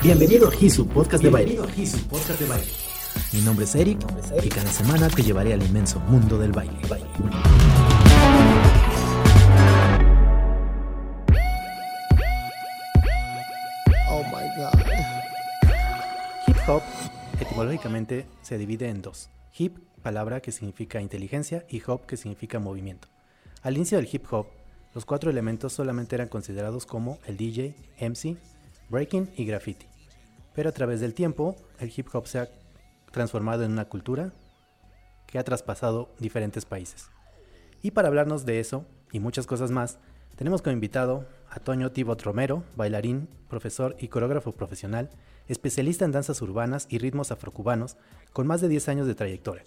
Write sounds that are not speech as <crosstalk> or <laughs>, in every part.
Bienvenido a Hisu Podcast de Baile. Mi nombre es Eric y cada semana te llevaré al inmenso mundo del baile. Oh my god. Hip hop etimológicamente se divide en dos. Hip, palabra que significa inteligencia, y hop, que significa movimiento. Al inicio del hip hop, los cuatro elementos solamente eran considerados como el DJ, MC, breaking y graffiti. Pero a través del tiempo, el hip hop se ha transformado en una cultura que ha traspasado diferentes países. Y para hablarnos de eso y muchas cosas más, tenemos como invitado a Toño Tibot Romero, bailarín, profesor y coreógrafo profesional, especialista en danzas urbanas y ritmos afrocubanos, con más de 10 años de trayectoria.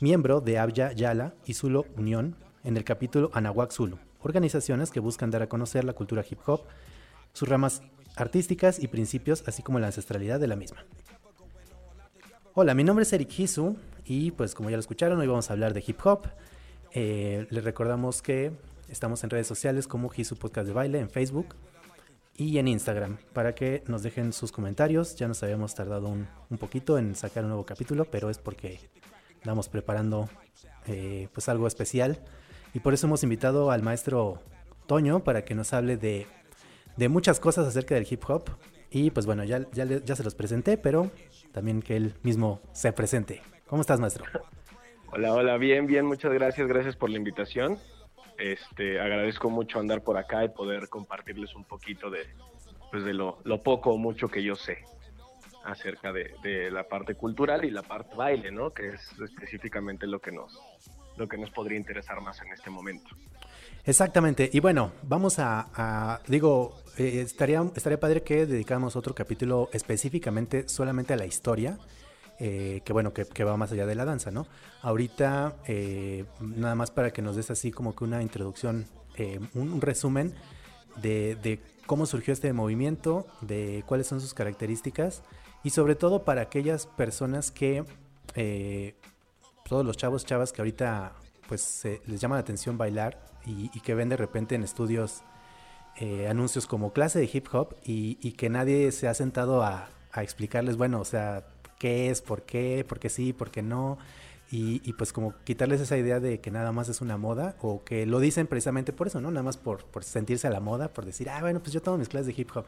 Miembro de Abya Yala y Zulo Unión en el capítulo Anahuac Zulu, organizaciones que buscan dar a conocer la cultura hip hop, sus ramas artísticas y principios, así como la ancestralidad de la misma. Hola, mi nombre es Eric Hisu y pues como ya lo escucharon, hoy vamos a hablar de hip hop. Eh, les recordamos que estamos en redes sociales como Hisu Podcast de Baile en Facebook y en Instagram para que nos dejen sus comentarios. Ya nos habíamos tardado un, un poquito en sacar un nuevo capítulo, pero es porque estamos preparando eh, pues algo especial y por eso hemos invitado al maestro Toño para que nos hable de, de muchas cosas acerca del hip hop. Y pues bueno, ya, ya, ya se los presenté, pero también que él mismo se presente. ¿Cómo estás, maestro? Hola, hola, bien, bien, muchas gracias, gracias por la invitación. Este, agradezco mucho andar por acá y poder compartirles un poquito de, pues de lo, lo poco o mucho que yo sé acerca de, de la parte cultural y la parte baile, ¿no? Que es específicamente lo que nos, lo que nos podría interesar más en este momento. Exactamente. Y bueno, vamos a, digo, eh, estaría, estaría padre que dedicáramos otro capítulo específicamente solamente a la historia, eh, que bueno, que, que va más allá de la danza, ¿no? Ahorita, eh, nada más para que nos des así como que una introducción, eh, un, un resumen de, de cómo surgió este movimiento, de cuáles son sus características y sobre todo para aquellas personas que, eh, todos los chavos, chavas que ahorita pues les llama la atención bailar y, que ven de repente en estudios eh, anuncios como clase de hip hop y, que nadie se ha sentado a, explicarles, bueno, o sea, qué es, por qué, por qué sí, por qué no. Y, pues como quitarles esa idea de que nada más es una moda o que lo dicen precisamente por eso, ¿no? Nada más por, por sentirse a la moda, por decir, ah, bueno, pues yo tomo mis clases de hip hop.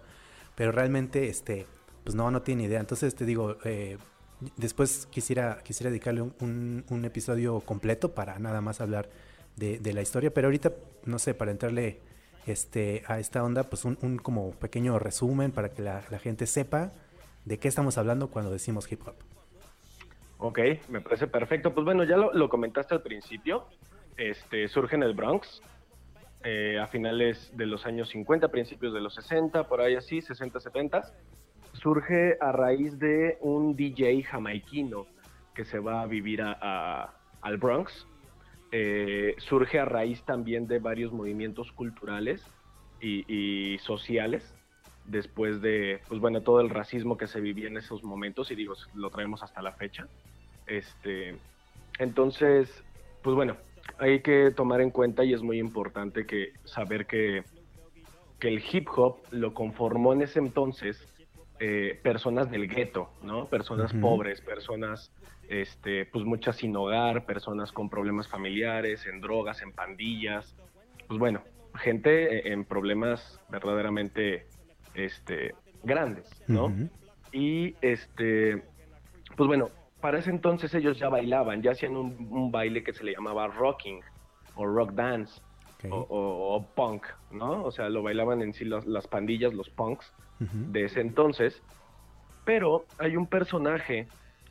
Pero realmente, este, pues no, no tiene idea. Entonces te digo, eh, después quisiera, quisiera dedicarle un, un- episodio completo para nada más hablar de, la historia, pero ahorita, no sé, para entrarle este, a esta onda, pues un, un como pequeño resumen para que la, gente sepa de qué estamos hablando cuando decimos hip hop. Ok, me parece perfecto. Pues bueno, ya lo, lo comentaste al principio. Este, surge en el Bronx eh, a finales de los años 50, principios de los 60, por ahí así, 60, 70. Surge a raíz de un DJ jamaiquino que se va a vivir a- al Bronx. Eh, surge a raíz también de varios movimientos culturales y, y sociales después de, pues bueno, todo el racismo que se vivía en esos momentos, y digo, lo traemos hasta la fecha. Este, entonces, pues bueno, hay que tomar en cuenta y es muy importante que saber que, que el hip hop lo conformó en ese entonces eh, personas del gueto, ¿no? Personas pobres, personas, este, pues muchas sin hogar, personas con problemas familiares, en drogas, en pandillas, pues bueno, gente eh, en problemas verdaderamente este, grandes, ¿no? Y este, pues bueno, para ese entonces ellos ya bailaban, ya hacían un, un baile que se le llamaba rocking o rock dance O, o- o punk, ¿no? O sea, lo bailaban en sí las, las pandillas, los punks de ese entonces. Pero hay un personaje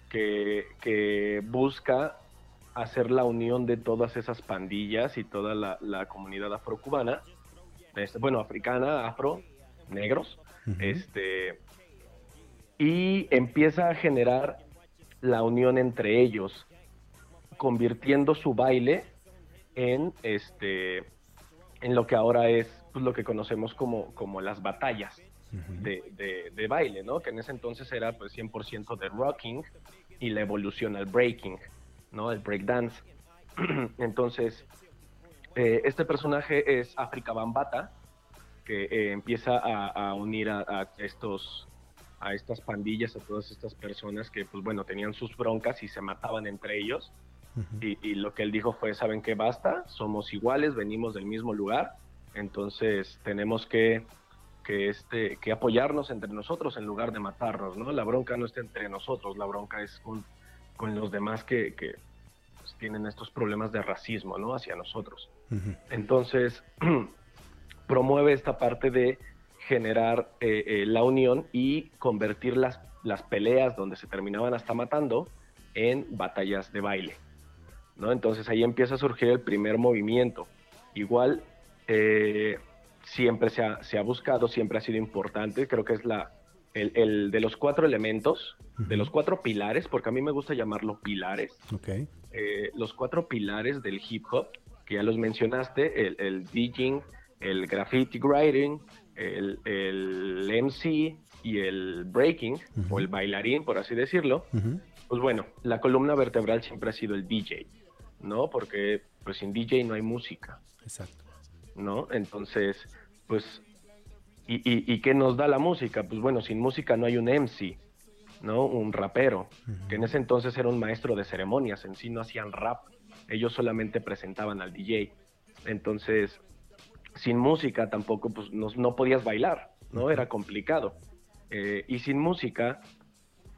que, que busca hacer la unión de todas esas pandillas y toda la, la comunidad afrocubana, este, bueno, africana, afro, negros, este, y empieza a generar la unión entre ellos, convirtiendo su baile en este en lo que ahora es pues, lo que conocemos como, como las batallas de, de- de baile, ¿no? Que en ese entonces era pues 100% de rocking y la evolución al breaking, ¿no? El breakdance. <clears throat> entonces, eh, este personaje es África Bambata, que eh, empieza a, a unir a, a estos a estas pandillas, a todas estas personas que, pues bueno, tenían sus broncas y se mataban entre ellos. Y, lo que él dijo fue, ¿saben qué? Basta, somos iguales, venimos del mismo lugar, entonces tenemos que, que, este, que apoyarnos entre nosotros en lugar de matarnos, ¿no? La bronca no está entre nosotros, la bronca es con, con los demás que, que pues, tienen estos problemas de racismo, ¿no? Hacia nosotros. Entonces, <clears throat> promueve esta parte de generar eh, eh, la unión y convertir las, las peleas donde se terminaban hasta matando en batallas de baile. ¿No? Entonces ahí empieza a surgir el primer movimiento. Igual eh, siempre se ha, se ha, buscado, siempre ha sido importante, creo que es la, el, el de los cuatro elementos, de los cuatro pilares, porque a mí me gusta llamarlo pilares. Okay. los cuatro pilares del hip hop, que ya los mencionaste, el, el DJing, el graffiti writing, el, el MC y el breaking, o el bailarín, por así decirlo, pues bueno, la columna vertebral siempre ha sido el DJ, ¿no? Porque pues sin DJ no hay música. Exacto. ¿No? Entonces, pues, ¿y, y, qué nos da la música? Pues bueno, sin música no hay un MC, ¿no? Un rapero, que en ese entonces era un maestro de ceremonias, en sí no hacían rap, ellos solamente presentaban al DJ. Entonces, sin música tampoco, pues no, podías bailar, ¿no? Era complicado. Eh, y sin música,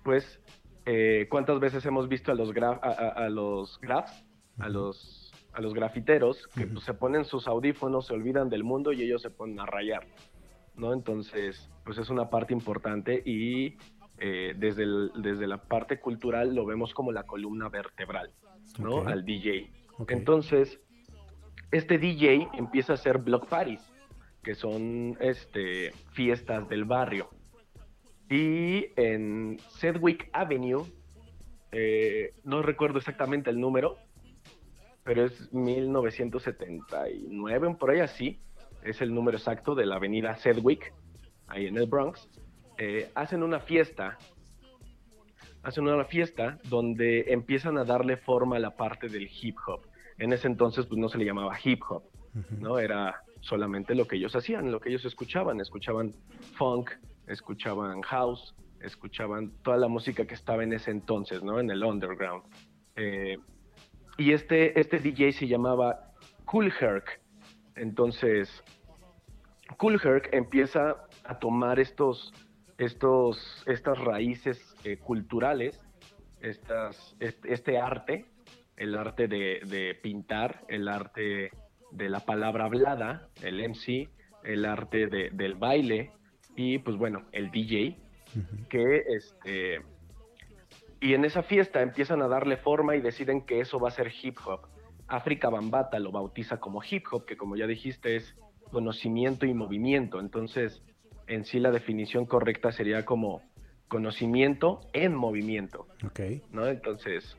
pues, eh, ¿cuántas veces hemos visto a los, a, los grafs, a los, a los grafiteros, que pues, se ponen sus audífonos, se olvidan del mundo y ellos se ponen a rayar, ¿no? Entonces, pues es una parte importante y eh, desde, desde la parte cultural lo vemos como la columna vertebral, ¿no? Al DJ. Entonces, este DJ empieza a hacer block parties, que son este, fiestas del barrio. Y en Sedgwick Avenue, eh, no recuerdo exactamente el número, pero es 1979, por ahí así, es el número exacto de la avenida Sedgwick, ahí en el Bronx. Eh, hacen una fiesta, hacen una fiesta donde empiezan a darle forma a la parte del hip hop en ese entonces pues no se le llamaba hip hop, ¿no? Era solamente lo que ellos hacían, lo que ellos escuchaban, escuchaban funk, escuchaban house, escuchaban toda la música que estaba en ese entonces, ¿no? En el underground. Eh, y este, este DJ se llamaba Cool Herc. Entonces, Cool Herc empieza a tomar estos, estos, estas raíces eh, culturales, estas, este, este arte, el arte de, pintar, el arte de la palabra hablada, el MC, el arte del baile y pues bueno, el DJ, que este... Y en esa fiesta empiezan a darle forma y deciden que eso va a ser hip hop. África Bambata lo bautiza como hip hop, que como ya dijiste es conocimiento y movimiento. Entonces, en sí la definición correcta sería como conocimiento en movimiento. Ok. ¿no? Entonces,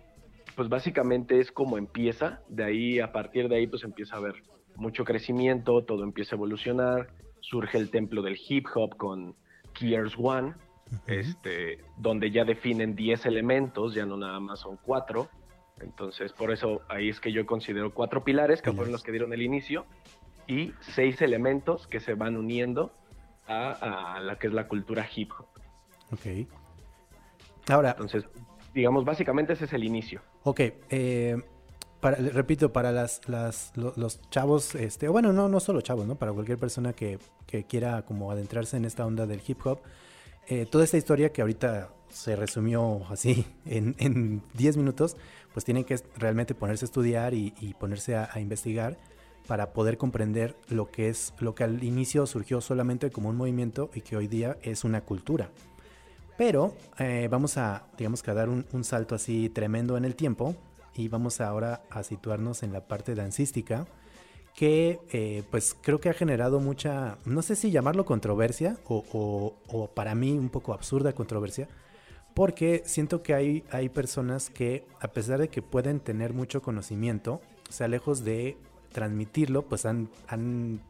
pues básicamente es como empieza, de ahí a partir de ahí pues empieza a haber mucho crecimiento, todo empieza a evolucionar, surge el templo del hip hop con Gears One, este, donde ya definen 10 elementos, ya no nada más son 4, entonces por eso ahí es que yo considero cuatro pilares que fueron los que dieron el inicio y seis elementos que se van uniendo a, a la que es la cultura hip hop. Ok. Ahora, entonces digamos, básicamente ese es el inicio. Ok, eh, para, repito, para las, las, los, chavos, este, bueno, no, no solo chavos, ¿no? Para cualquier persona que, que quiera como adentrarse en esta onda del hip hop, eh, toda esta historia que ahorita se resumió así <laughs> en 10 minutos, pues tienen que realmente ponerse a estudiar y, ponerse a, investigar para poder comprender lo que es lo que al inicio surgió solamente como un movimiento y que hoy día es una cultura. Pero eh, vamos a, digamos que dar un, salto así tremendo en el tiempo y vamos ahora a situarnos en la parte dancística que eh, pues creo que ha generado mucha, no sé si llamarlo controversia o, para mí un poco absurda controversia, porque siento que hay, hay personas que a pesar de que pueden tener mucho conocimiento, o sea, lejos de transmitirlo, pues han, han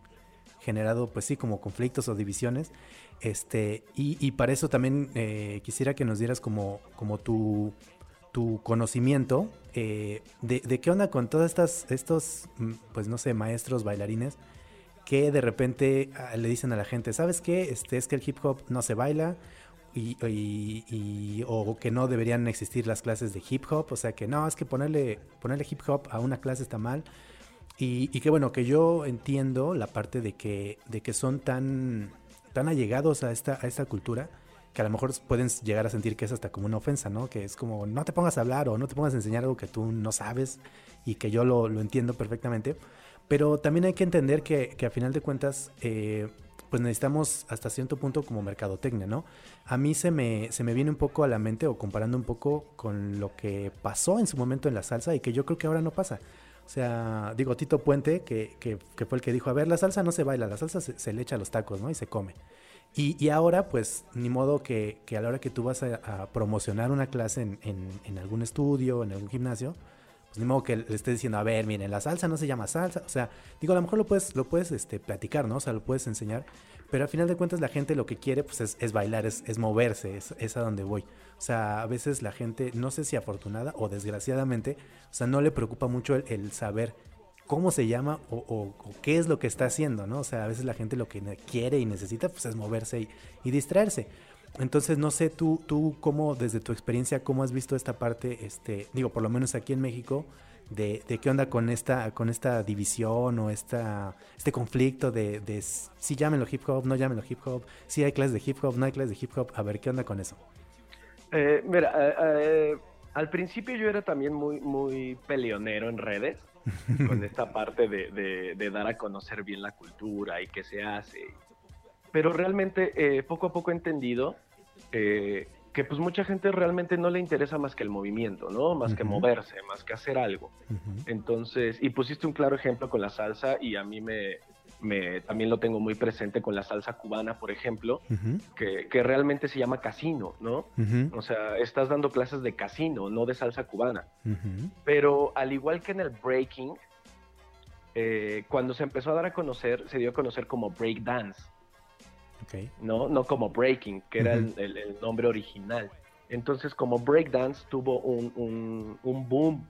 generado pues sí como conflictos o divisiones este, y, para eso también eh, quisiera que nos dieras como, como tu, tu conocimiento eh, de, qué onda con todas estas, estos, mm, pues no sé, maestros, bailarines, que de repente ah, le dicen a la gente, ¿sabes qué? Este, es que el hip hop no se baila. y, o que no deberían existir las clases de hip hop, o sea que no, es que ponerle, ponerle hip hop a una clase está mal. Y, y que bueno, que yo entiendo la parte de que, de que son tan, tan allegados a esta, a esta cultura que a lo mejor pueden llegar a sentir que es hasta como una ofensa, ¿no? Que es como no te pongas a hablar o no te pongas a enseñar algo que tú no sabes y que yo lo, entiendo perfectamente. Pero también hay que entender que, a final de cuentas, eh, pues necesitamos hasta cierto punto como mercadotecnia, ¿no? A mí se me, se me viene un poco a la mente o comparando un poco con lo que pasó en su momento en la salsa y que yo creo que ahora no pasa. O sea, digo, Tito Puente, que, que, que fue el que dijo, a ver, la salsa no se baila, la salsa se, se le echa a los tacos, ¿no? Y se come. Y, y ahora, pues, ni modo que, que, a la hora que tú vas a, a promocionar una clase en, en, en, algún estudio, en algún gimnasio, pues ni modo que le estés diciendo, a ver, miren, la salsa no se llama salsa. O sea, digo, a lo mejor lo puedes, lo puedes este, platicar, ¿no? O sea, lo puedes enseñar. Pero al final de cuentas la gente lo que quiere pues es, es bailar, es, es moverse, es, es, a donde voy. O sea, a veces la gente, no sé si afortunada o desgraciadamente, o sea, no le preocupa mucho el, el saber cómo se llama o, qué es lo que está haciendo, ¿no? O sea, a veces la gente lo que quiere y necesita pues es moverse y, y distraerse. Entonces, no sé, tú, tú cómo, desde tu experiencia, cómo has visto esta parte, este, digo, por lo menos aquí en México, de, de, qué onda con esta, con esta división o esta, este conflicto de, de si llámenlo hip hop, no llámenlo hip hop, si hay clases de hip hop, no hay clases de hip hop, a ver qué onda con eso. Eh, mira, eh, eh, al principio yo era también muy, muy peleonero en redes, con esta parte de, de, de, dar a conocer bien la cultura y qué se hace. Pero realmente eh, poco a poco he entendido eh, que pues mucha gente realmente no le interesa más que el movimiento, ¿no? Más uh -huh. que moverse, más que hacer algo. Uh -huh. Entonces, y pusiste un claro ejemplo con la salsa y a mí me, me también lo tengo muy presente con la salsa cubana, por ejemplo, uh -huh. que, que, realmente se llama casino, ¿no? O sea, estás dando clases de casino, no de salsa cubana. Pero al igual que en el breaking, eh, cuando se empezó a dar a conocer, se dio a conocer como break dance. Okay. No, no como breaking, que era el, el, el, nombre original. Entonces, como breakdance tuvo un, un, un, boom,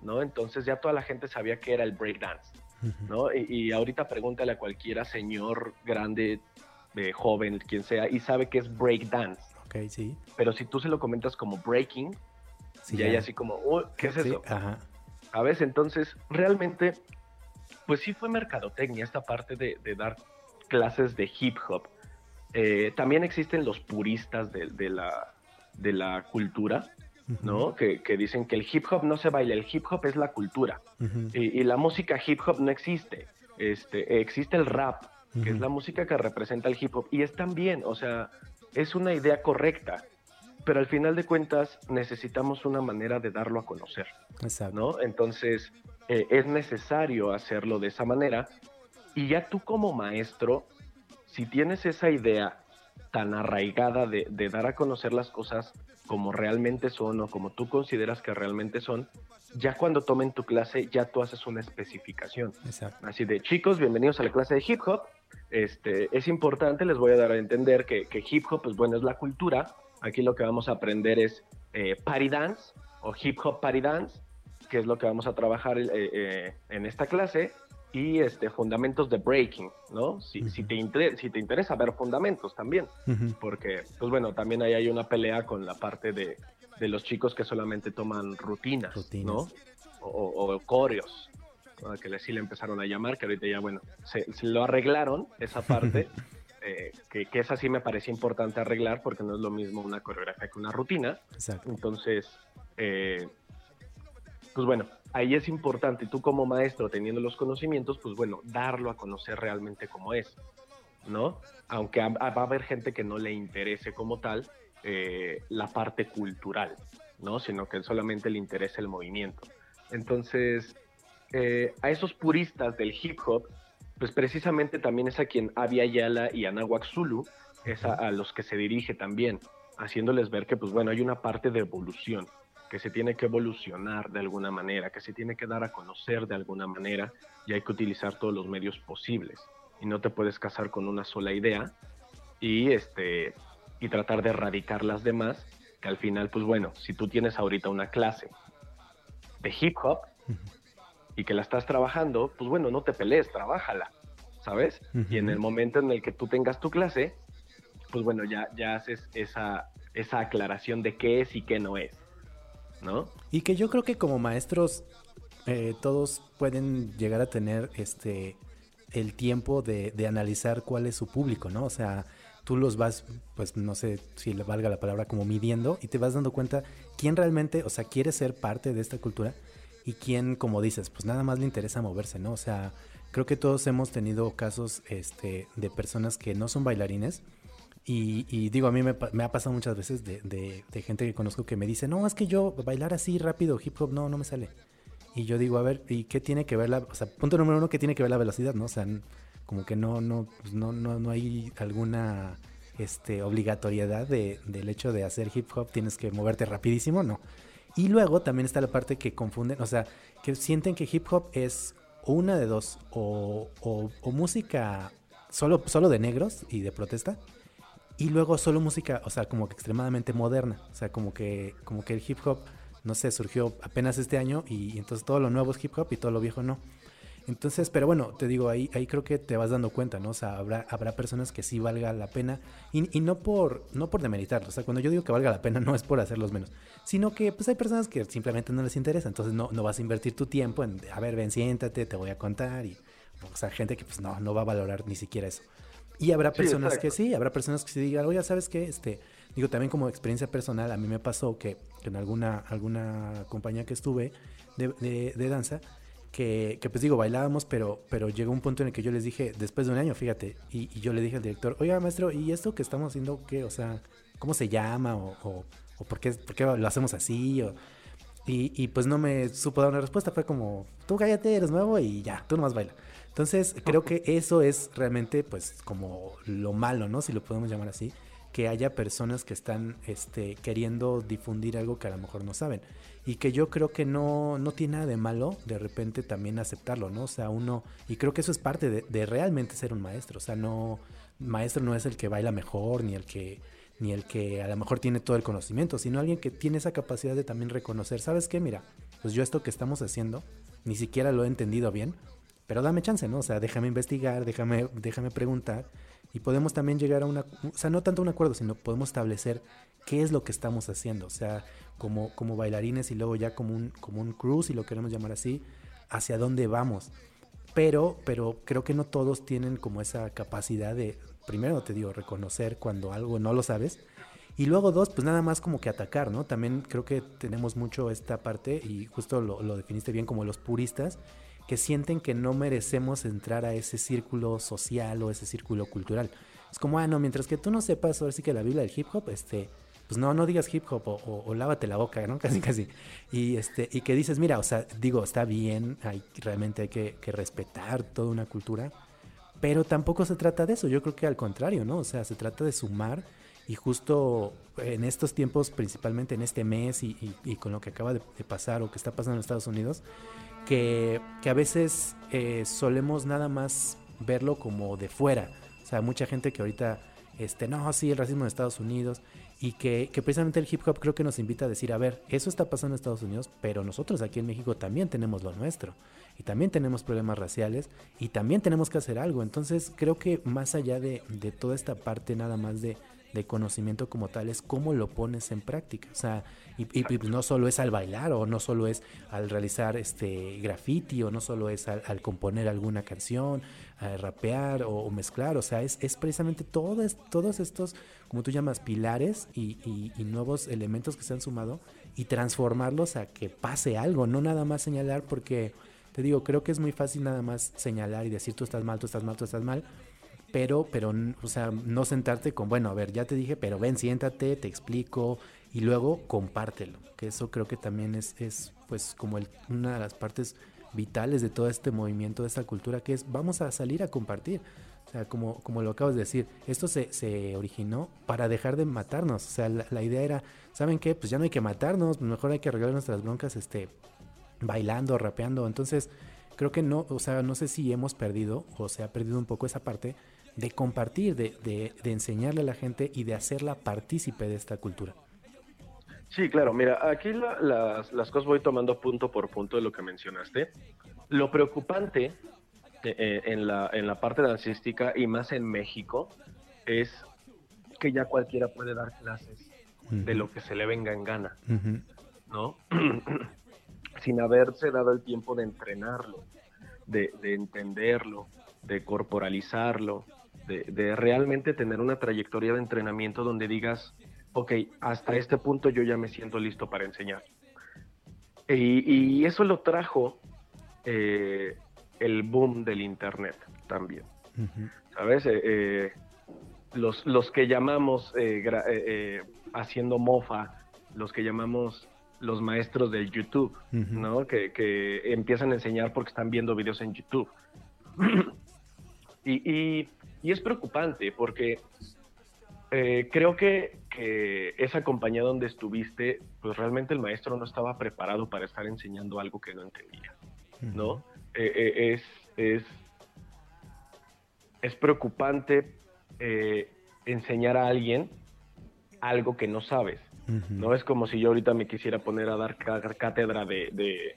¿no? Entonces ya toda la gente sabía que era el breakdance. ¿No? Y, y, ahorita pregúntale a cualquiera señor grande, eh, joven, quien sea, y sabe que es breakdance. Ok, sí. Pero si tú se lo comentas como breaking, sí, ya hay así como, oh, ¿qué es sí, eso? Ajá. ¿Sabes? Entonces, realmente, pues sí fue mercadotecnia esta parte de, de dar clases de hip hop eh, también existen los puristas de, de, la, de la cultura, ¿no? Uh -huh. que, que, dicen que el hip hop no se baila, el hip hop es la cultura. Uh -huh. y, y, la música hip hop no existe. Este, existe el rap, uh -huh. que es la música que representa el hip hop. Y es también, o sea, es una idea correcta. Pero al final de cuentas necesitamos una manera de darlo a conocer. Exacto. ¿no? Entonces eh, es necesario hacerlo de esa manera. Y ya tú como maestro si tienes esa idea tan arraigada de, de, dar a conocer las cosas como realmente son o como tú consideras que realmente son, ya cuando tomen tu clase ya tú haces una especificación. Exacto. Así de chicos, bienvenidos a la clase de hip hop. Este, es importante, les voy a dar a entender que, que hip hop, pues bueno, es la cultura. Aquí lo que vamos a aprender es eh, party dance o hip hop party dance, que es lo que vamos a trabajar eh, eh, en esta clase y este, fundamentos de breaking, ¿no? Si, uh -huh. si, te, inter si te interesa ver fundamentos también, uh -huh. porque, pues bueno, también ahí hay una pelea con la parte de, de los chicos que solamente toman rutinas, rutinas. ¿no? O, o coreos, que sí le empezaron a llamar, que ahorita ya, bueno, se, se lo arreglaron, esa parte, <laughs> eh, que, que, esa sí me parecía importante arreglar, porque no es lo mismo una coreografía que una rutina. Exacto. Entonces, eh, pues bueno, ahí es importante, tú como maestro teniendo los conocimientos, pues bueno, darlo a conocer realmente como es, ¿no? Aunque va a haber gente que no le interese como tal eh, la parte cultural, ¿no? Sino que solamente le interesa el movimiento. Entonces, eh, a esos puristas del hip hop, pues precisamente también es a quien Abia Yala y Anahuac Zulu, es a, a los que se dirige también, haciéndoles ver que, pues bueno, hay una parte de evolución que se tiene que evolucionar de alguna manera, que se tiene que dar a conocer de alguna manera y hay que utilizar todos los medios posibles. Y no te puedes casar con una sola idea y, este, y tratar de erradicar las demás, que al final, pues bueno, si tú tienes ahorita una clase de hip hop y que la estás trabajando, pues bueno, no te pelees, trabájala, ¿sabes? Uh -huh. Y en el momento en el que tú tengas tu clase, pues bueno, ya, ya haces esa, esa aclaración de qué es y qué no es, ¿no? Y que yo creo que como maestros eh, todos pueden llegar a tener este el tiempo de, de, analizar cuál es su público, ¿no? O sea, tú los vas, pues no sé si le valga la palabra, como midiendo y te vas dando cuenta quién realmente, o sea, quiere ser parte de esta cultura y quién, como dices, pues nada más le interesa moverse, ¿no? O sea, creo que todos hemos tenido casos este, de personas que no son bailarines. Y, digo, a mí me, ha pasado muchas veces de, gente que conozco que me dice, no, es que yo bailar así rápido, hip hop, no, no me sale. Y yo digo, a ver, ¿y qué tiene que ver la, o sea, punto número uno, ¿qué tiene que ver la velocidad, no? O sea, como que no, no, pues no, no, no hay alguna este, obligatoriedad de, del hecho de hacer hip hop, tienes que moverte rapidísimo, no. Y luego también está la parte que confunden, o sea, que sienten que hip hop es una de dos, o, o, música solo, solo de negros y de protesta, y luego solo música, o sea, como que extremadamente moderna, o sea, como que, como que el hip hop, no sé, surgió apenas este año y entonces todo lo nuevo es hip hop y todo lo viejo no. Entonces, pero bueno, te digo, ahí, ahí creo que te vas dando cuenta, ¿no? O sea, habrá, habrá personas que sí valga la pena y, y no por no por demeritarlo. O sea, cuando yo digo que valga la pena no es por hacerlos menos, sino que pues hay personas que simplemente no les interesa. Entonces no, no vas a invertir tu tiempo en, a ver, ven, siéntate, te voy a contar. Y, o sea, gente que pues no, no va a valorar ni siquiera eso. Y habrá personas que sí, habrá personas que sí digan, oye, ¿sabes qué? Este, digo, también como experiencia personal, a mí me pasó que, en alguna, alguna compañía que estuve de, de, de danza, que, pues digo, bailábamos, pero, pero llegó un punto en el que yo les dije, después de un año, fíjate, y, yo le dije al director, oiga, maestro, ¿y esto que estamos haciendo qué? O sea, ¿cómo se llama? ¿O, o, por, qué, por, qué, lo hacemos así? y, y, pues no me supo dar una respuesta, fue como, tú cállate, eres nuevo y ya, tú nomás baila. Entonces, creo que eso es realmente, pues, como lo malo, ¿no? Si lo podemos llamar así que haya personas que están este, queriendo difundir algo que a lo mejor no saben y que yo creo que no, no tiene nada de malo de repente también aceptarlo, ¿no? O sea, uno, y creo que eso es parte de, realmente ser un maestro, o sea, no, maestro no es el que baila mejor, ni el que, ni el que a lo mejor tiene todo el conocimiento, sino alguien que tiene esa capacidad de también reconocer, ¿sabes qué? Mira, pues yo esto que estamos haciendo, ni siquiera lo he entendido bien, pero dame chance, ¿no? O sea, déjame investigar, déjame, déjame preguntar y podemos también llegar a una, o sea, no tanto un acuerdo, sino podemos establecer qué es lo que estamos haciendo, o sea, como, como bailarines y luego ya como un, como un crew, si lo queremos llamar así, hacia dónde vamos. Pero, pero creo que no todos tienen como esa capacidad de, primero te digo, reconocer cuando algo no lo sabes. Y luego dos, pues nada más como que atacar, ¿no? También creo que tenemos mucho esta parte, y justo lo, lo definiste bien como los puristas, que sienten que no merecemos entrar a ese círculo social o ese círculo cultural. Es como, ah, no, mientras que tú no sepas ahora sí que la Biblia del hip hop, este, pues no, no digas hip hop o, lávate la boca, ¿no? <laughs> Casi, casi. Y, este, y que dices, mira, o sea, digo, está bien, hay, realmente hay que, respetar toda una cultura, pero tampoco se trata de eso, yo creo que al contrario, ¿no? O sea, se trata de sumar y justo en estos tiempos, principalmente en este mes y, con lo que acaba de, pasar o que está pasando en Estados Unidos, que, que a veces eh, solemos nada más verlo como de fuera. O sea, mucha gente que ahorita, este, no, sí, el racismo en Estados Unidos, y que, precisamente el hip hop creo que nos invita a decir, a ver, eso está pasando en Estados Unidos, pero nosotros aquí en México también tenemos lo nuestro y también tenemos problemas raciales y también tenemos que hacer algo. Entonces creo que más allá de, de toda esta parte nada más de, de conocimiento como tal es cómo lo pones en práctica. O sea, y, pues, no solo es al bailar o no solo es al realizar este graffiti o no solo es al, componer alguna canción, a rapear o, mezclar. O sea, es, es precisamente todo todos estos, como tú llamas, pilares y, y nuevos elementos que se han sumado y transformarlos a que pase algo, no nada más señalar porque... Te digo, creo que es muy fácil nada más señalar y decir tú estás mal, tú estás mal, tú estás mal, pero, pero, o sea, no sentarte con, bueno, a ver, ya te dije, pero ven, siéntate, te explico y luego compártelo, que eso creo que también es, es pues, como el, una de las partes vitales de todo este movimiento, de esta cultura, que es vamos a salir a compartir. O sea, como, como lo acabas de decir, esto se, se originó para dejar de matarnos. O sea, la, idea era, ¿saben qué? Pues ya no hay que matarnos, mejor hay que arreglar nuestras broncas este, bailando, rapeando. Entonces, creo que no, o sea, no sé si hemos perdido o se ha perdido un poco esa parte de compartir, de, de, enseñarle a la gente y de hacerla partícipe de esta cultura. Sí, claro, mira, aquí las, las, cosas voy tomando punto por punto de lo que mencionaste. Lo preocupante eh, eh, en, la, en la parte dancística y más en México es que ya cualquiera puede dar clases de lo que se le venga en gana, ¿no? <clears throat> Sin haberse dado el tiempo de entrenarlo, de, entenderlo, de corporalizarlo, de, realmente tener una trayectoria de entrenamiento donde digas, ok, hasta este punto yo ya me siento listo para enseñar. Y, eso lo trajo eh, el boom del Internet también. ¿Sabes? Eh, eh, los, los que llamamos haciendo mofa, los que llamamos los maestros del YouTube, ¿no? Que, empiezan a enseñar porque están viendo videos en YouTube. <clears throat> y, es preocupante porque eh, creo que, esa compañía donde estuviste, pues realmente el maestro no estaba preparado para estar enseñando algo que no entendía, ¿no? Eh, eh, es, es, es preocupante enseñar a alguien algo que no sabes. No es como si yo ahorita me quisiera poner a dar cátedra de,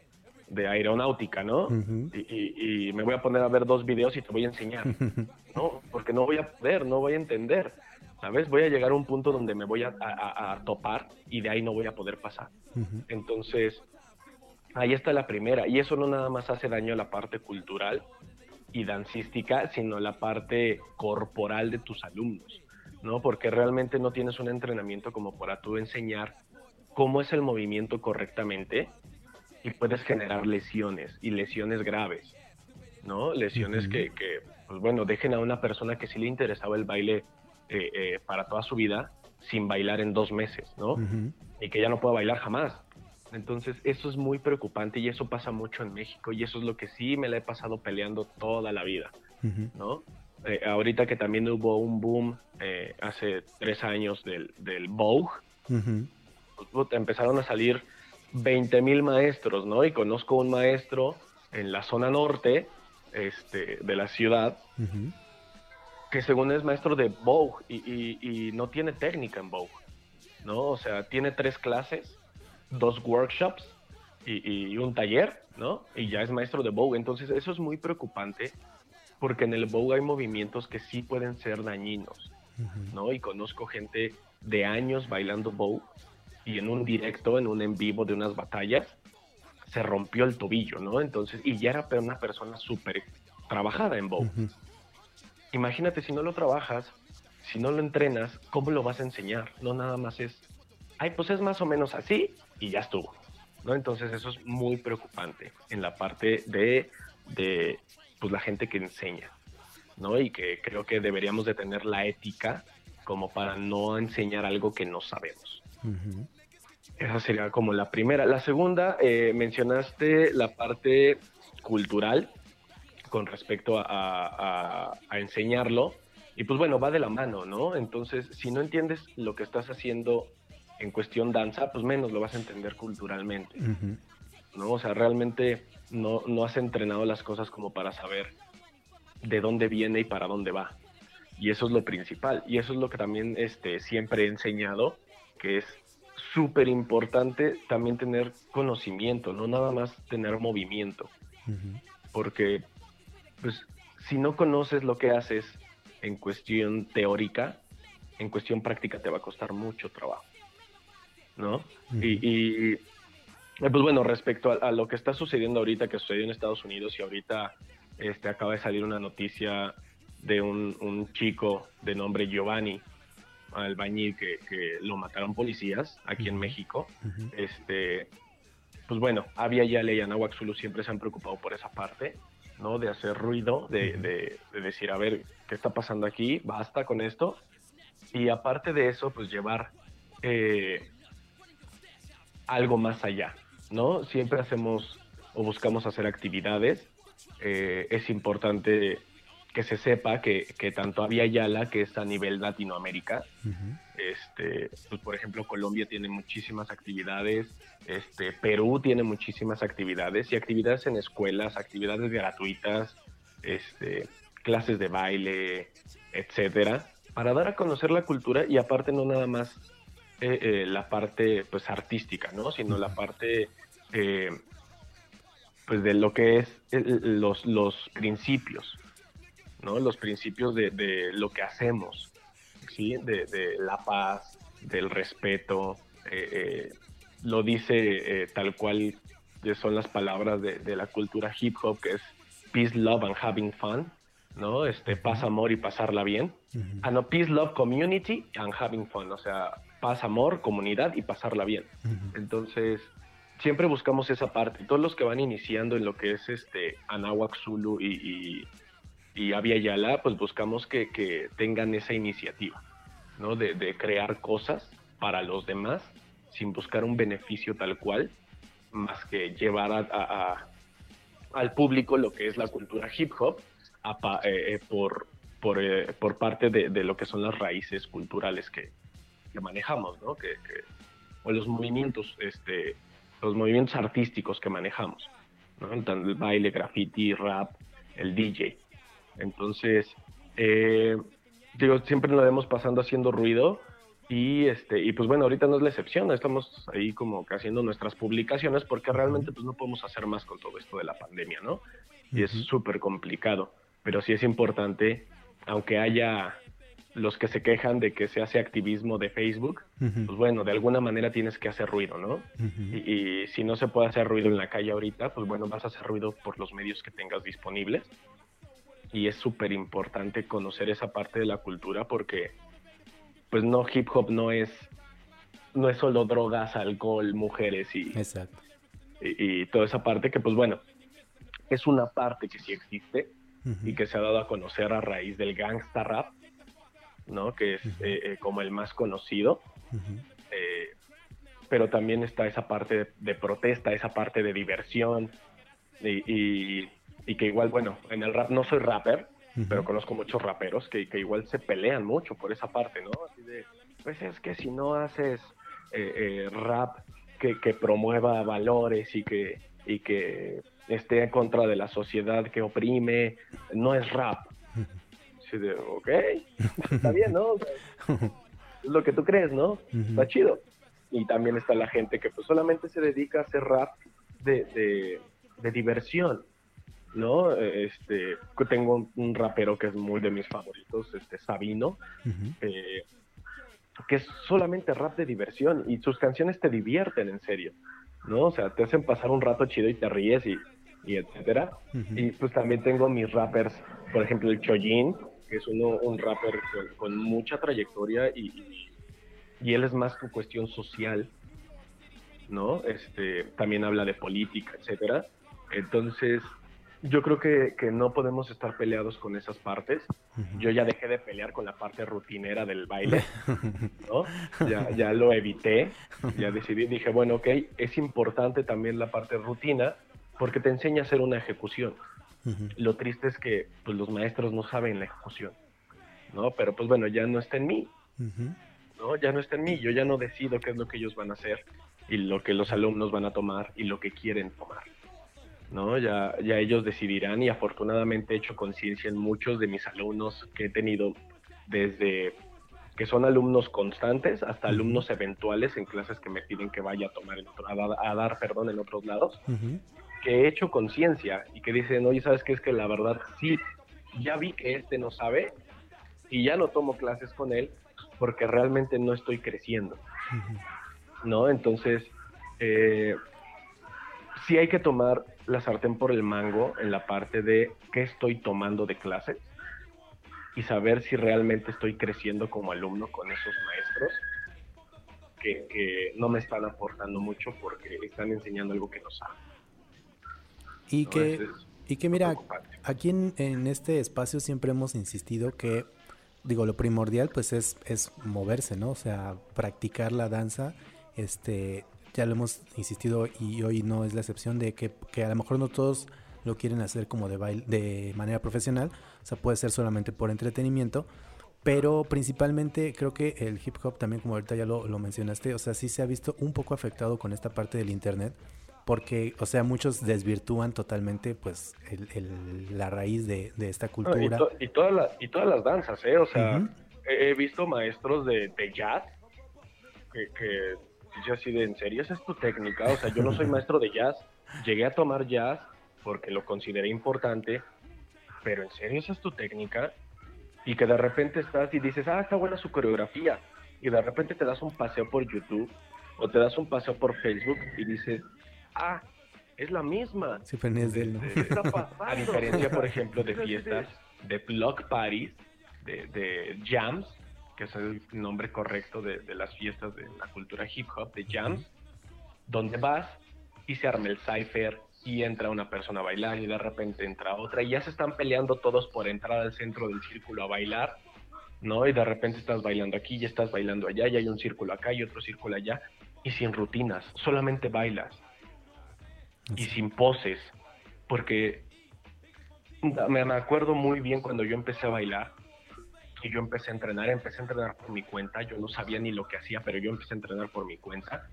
aeronáutica, ¿no? y, me voy a poner a ver dos videos y te voy a enseñar, <laughs> ¿no? Porque no voy a poder, no voy a entender, ¿sabes? Voy a llegar a un punto donde me voy a, topar y de ahí no voy a poder pasar. Entonces, ahí está la primera. Y eso no nada más hace daño a la parte cultural y dancística, sino la parte corporal de tus alumnos. ¿no? Porque realmente no tienes un entrenamiento como para tú enseñar cómo es el movimiento correctamente y puedes generar lesiones y lesiones graves, ¿no? Lesiones que, pues bueno, dejen a una persona que sí le interesaba el baile eh, eh, para toda su vida sin bailar en dos meses, ¿no? Y que ya no pueda bailar jamás. Entonces, eso es muy preocupante y eso pasa mucho en México y eso es lo que sí me la he pasado peleando toda la vida, ¿no? Eh, ahorita que también hubo un boom hace tres años del, del Vogue, pues, empezaron a salir 20 mil maestros, ¿no? Y conozco un maestro en la zona norte este, de la ciudad que según es maestro de Vogue y, no tiene técnica en Vogue, ¿no? O sea, tiene tres clases, dos workshops y, y un taller, ¿no? Y ya es maestro de Vogue. Entonces eso es muy preocupante porque en el bow hay movimientos que sí pueden ser dañinos, ¿no? Y conozco gente de años bailando bow y en un directo, en un en vivo de unas batallas, se rompió el tobillo, ¿no? Entonces, y ya era una persona súper trabajada en bow. Imagínate si no lo trabajas, si no lo entrenas, ¿cómo lo vas a enseñar? No nada más es, ay, pues es más o menos así y ya estuvo, ¿no? Entonces eso es muy preocupante en la parte de, de pues la gente que enseña, ¿no? Y que creo que deberíamos de tener la ética como para no enseñar algo que no sabemos. Esa sería como la primera. La segunda, eh, mencionaste la parte cultural con respecto a, enseñarlo. Y pues bueno, va de la mano, ¿no? Entonces, si no entiendes lo que estás haciendo en cuestión danza, pues menos lo vas a entender culturalmente. ¿No? O sea, realmente no, no has entrenado las cosas como para saber de dónde viene y para dónde va. Y eso es lo principal. Y eso es lo que también este, siempre he enseñado, que es súper importante también tener conocimiento, no nada más tener movimiento. Porque, pues, si no conoces lo que haces en cuestión teórica, en cuestión práctica te va a costar mucho trabajo. ¿No? y, pues bueno, respecto a, lo que está sucediendo ahorita, que sucedió en Estados Unidos y ahorita este, acaba de salir una noticia de un, chico de nombre Giovanni albañil que, que lo mataron policías aquí en México. Este, pues bueno, había ya ley Anáhuac Zulu siempre se han preocupado por esa parte, ¿no? De hacer ruido, de, decir, a ver, ¿qué está pasando aquí? Basta con esto. Y aparte de eso, pues llevar eh, algo más allá, ¿no? Siempre hacemos o buscamos hacer actividades. Eh, es importante que se sepa que, tanto Avia Yala, que es a nivel Latinoamérica, este, pues, por ejemplo, Colombia tiene muchísimas actividades, este, Perú tiene muchísimas actividades y actividades en escuelas, actividades gratuitas, este, clases de baile, etcétera, para dar a conocer la cultura y aparte no nada más eh, eh, la parte pues artística, ¿no? Sino la parte eh, pues de lo que es los, los principios, ¿no? Los principios de, lo que hacemos. ¿sí? De, de la paz, del respeto, eh, eh, lo dice eh, tal cual son las palabras de, de, la cultura hip hop, que es peace, love and having fun, ¿no? Este, paz, amor y pasarla bien. Ah, no, peace, love, community and having fun, o sea, paz, amor, comunidad y pasarla bien. Entonces, siempre buscamos esa parte. Todos los que van iniciando en lo que es este Anahuac Zulu y, y, y Avia Yala, pues buscamos que, que, tengan esa iniciativa, ¿no? De, de, crear cosas para los demás sin buscar un beneficio tal cual, más que llevar a, a, a, al público lo que es la cultura hip hop eh, por, por, eh, por, parte de, de, lo que son las raíces culturales que, que manejamos, ¿no? Que, que, o los movimientos, este, los movimientos artísticos que manejamos, ¿no? el baile, graffiti, rap, el DJ. Entonces, eh, digo, siempre nos vemos pasando haciendo ruido y este y pues bueno, ahorita no es la excepción, estamos ahí como que haciendo nuestras publicaciones porque realmente pues no podemos hacer más con todo esto de la pandemia, ¿no? Y es súper complicado, pero sí es importante, aunque haya los que se quejan de que se hace activismo de Facebook, uh -huh. pues bueno, de alguna manera tienes que hacer ruido, ¿no? Uh -huh. y, y, si no se puede hacer ruido en la calle ahorita, pues bueno, vas a hacer ruido por los medios que tengas disponibles. Y es súper importante conocer esa parte de la cultura porque, pues no, hip hop no es, no es solo drogas, alcohol, mujeres y, Exacto. y, y toda esa parte que, pues bueno, es una parte que sí existe uh -huh. y que se ha dado a conocer a raíz del gangsta rap ¿no? Que es uh -huh. eh, como el más conocido. Uh -huh. eh, pero también está esa parte de, de, protesta, esa parte de diversión. Y, y, y, que igual, bueno, en el rap no soy rapper, uh -huh. pero conozco muchos raperos que, que, igual se pelean mucho por esa parte, ¿no? Así de, pues es que si no haces eh, eh, rap que, que, promueva valores y que, y que esté en contra de la sociedad que oprime, no es rap de, ok, está bien, ¿no? O sea, <laughs> es lo que tú crees, ¿no? Uh -huh. Está chido. Y también está la gente que pues solamente se dedica a hacer rap de, de, de diversión, ¿no? Este, tengo un, rapero que es muy de mis favoritos, este Sabino, uh -huh. eh, que es solamente rap de diversión y sus canciones te divierten en serio, ¿no? O sea, te hacen pasar un rato chido y te ríes y, y etcétera. Uh -huh. Y pues también tengo mis rappers, por ejemplo, el Chojin, que es uno, un rapper con, con mucha trayectoria y, y, y, él es más tu cuestión social, ¿no? Este, también habla de política, etcétera. Entonces, yo creo que, que, no podemos estar peleados con esas partes. Yo ya dejé de pelear con la parte rutinera del baile, <laughs> ¿no? Ya, ya lo evité, ya decidí, dije, bueno, ok, es importante también la parte rutina porque te enseña a hacer una ejecución. Uh -huh. Lo triste es que pues, los maestros no saben la ejecución, ¿no? Pero pues bueno, ya no está en mí, uh -huh. ¿no? Ya no está en mí, yo ya no decido qué es lo que ellos van a hacer y lo que los alumnos van a tomar y lo que quieren tomar, ¿no? Ya, ya ellos decidirán y afortunadamente he hecho conciencia en muchos de mis alumnos que he tenido desde que son alumnos constantes hasta alumnos eventuales en clases que me piden que vaya a tomar, otro, a, dar, a dar perdón, en otros lados. Uh -huh que he hecho conciencia y que dicen, oye, ¿sabes qué? Es que la verdad sí, ya vi que este no sabe y ya no tomo clases con él porque realmente no estoy creciendo. Uh -huh. ¿No? Entonces, eh, sí hay que tomar la sartén por el mango en la parte de qué estoy tomando de clases y saber si realmente estoy creciendo como alumno con esos maestros que, que no me están aportando mucho porque están enseñando algo que no saben. Y que, y que mira, aquí en, en, este espacio siempre hemos insistido que, digo, lo primordial pues es, es moverse, ¿no? O sea, practicar la danza, este, ya lo hemos insistido y hoy no es la excepción de que, que a lo mejor no todos lo quieren hacer como de, baile, de manera profesional, o sea, puede ser solamente por entretenimiento, pero principalmente creo que el hip hop también, como ahorita ya lo, lo mencionaste, o sea, sí se ha visto un poco afectado con esta parte del internet, porque, o sea, muchos desvirtúan totalmente, pues, el, el, la raíz de, de esta cultura. No, y, to, y, toda la, y, todas las danzas, ¿eh? O sea, uh -huh. he, he, visto maestros de, de jazz que, que yo así de, ¿en serio esa es tu técnica? O sea, yo no soy <laughs> maestro de jazz, llegué a tomar jazz porque lo consideré importante, pero ¿en serio esa es tu técnica? y que de repente estás y dices, ah, está buena su coreografía, y de repente te das un paseo por YouTube o te das un paseo por Facebook y dices, ah, es la misma. Sí, pero es de él, ¿no? <laughs> A diferencia, por ejemplo, de <laughs> fiestas, de block parties, de, de jams, que es el nombre correcto de, de, las fiestas de la cultura hip hop, de jams, donde vas y se arma el cipher y entra una persona a bailar y de repente entra otra y ya se están peleando todos por entrar al centro del círculo a bailar, ¿no? Y de repente estás bailando aquí y estás bailando allá y hay un círculo acá y otro círculo allá y sin rutinas, solamente bailas y sin poses, porque me acuerdo muy bien cuando yo empecé a bailar y yo empecé a entrenar, empecé a entrenar por mi cuenta, yo no sabía ni lo que hacía, pero yo empecé a entrenar por mi cuenta.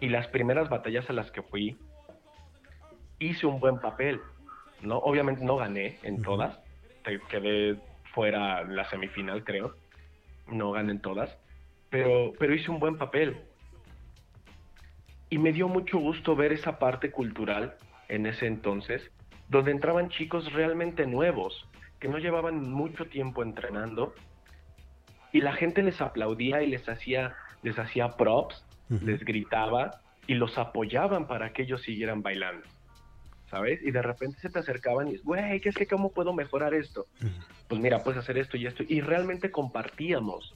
Y las primeras batallas a las que fui hice un buen papel, ¿no? Obviamente no gané en todas, te quedé fuera la semifinal creo, no gané en todas, pero, pero hice un buen papel. Y me dio mucho gusto ver esa parte cultural en ese entonces, donde entraban chicos realmente nuevos, que no llevaban mucho tiempo entrenando, y la gente les aplaudía y les hacía, les hacía props, les gritaba y los apoyaban para que ellos siguieran bailando. ¿Sabes? Y de repente se te acercaban y, güey, ¿qué es que cómo puedo mejorar esto? Pues mira, puedes hacer esto y esto. Y realmente compartíamos.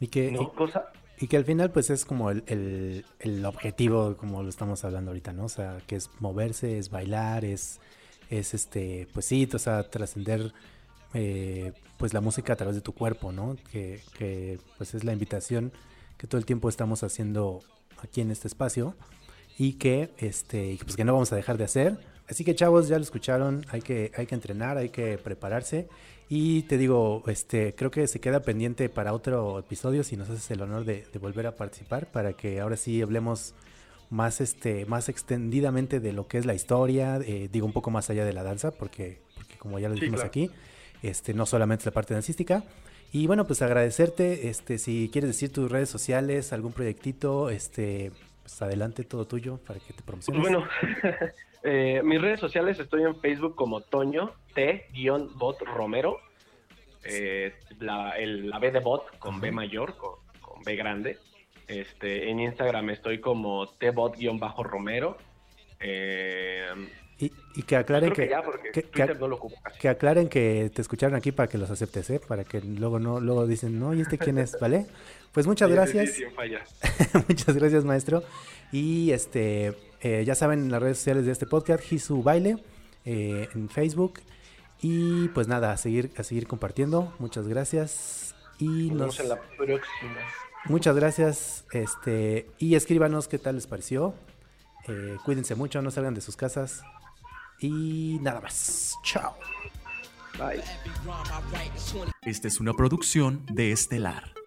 Y que, ¿no? Cosa, y que al final pues es como el, el, el, objetivo, como lo estamos hablando ahorita, ¿no? O sea, que es moverse, es bailar, es, es este, pues sí, o sea, trascender eh, pues la música a través de tu cuerpo, ¿no? Que, que, pues es la invitación que todo el tiempo estamos haciendo aquí en este espacio y que este pues que no vamos a dejar de hacer. Así que chavos, ya lo escucharon, hay que, hay que entrenar, hay que prepararse y te digo, este, creo que se queda pendiente para otro episodio si nos haces el honor de, de volver a participar para que ahora sí hablemos más, este, más extendidamente de lo que es la historia, eh, digo un poco más allá de la danza, porque, porque como ya lo dijimos sí, claro. aquí, este, no solamente la parte dancística. Y bueno, pues agradecerte, este, si quieres decir tus redes sociales, algún proyectito, este, pues adelante, todo tuyo para que te promociones. Bueno, <laughs> eh, mis redes sociales estoy en Facebook como Toño T-Bot Romero. Eh, la, el, la, B de bot con B mayor, con, con, B grande. Este, en Instagram estoy como T-Bot-Romero. Eh, y, y, que aclaren que, que, no que, aclaren que te escucharon aquí para que los aceptes, ¿eh? para que luego no luego dicen, no, ¿y este quién es? ¿Vale? Pues muchas sí, gracias. Sí, sí, <laughs> muchas gracias, maestro. Y este eh, ya saben las redes sociales de este podcast, Hisu Baile, eh, en Facebook. Y pues nada, a seguir, a seguir compartiendo. Muchas gracias. Y nos, nos vemos en la próxima. Muchas gracias. Este, y escríbanos qué tal les pareció. Eh, cuídense mucho, no salgan de sus casas. Y nada más. Chao. Bye. Esta es una producción de Estelar.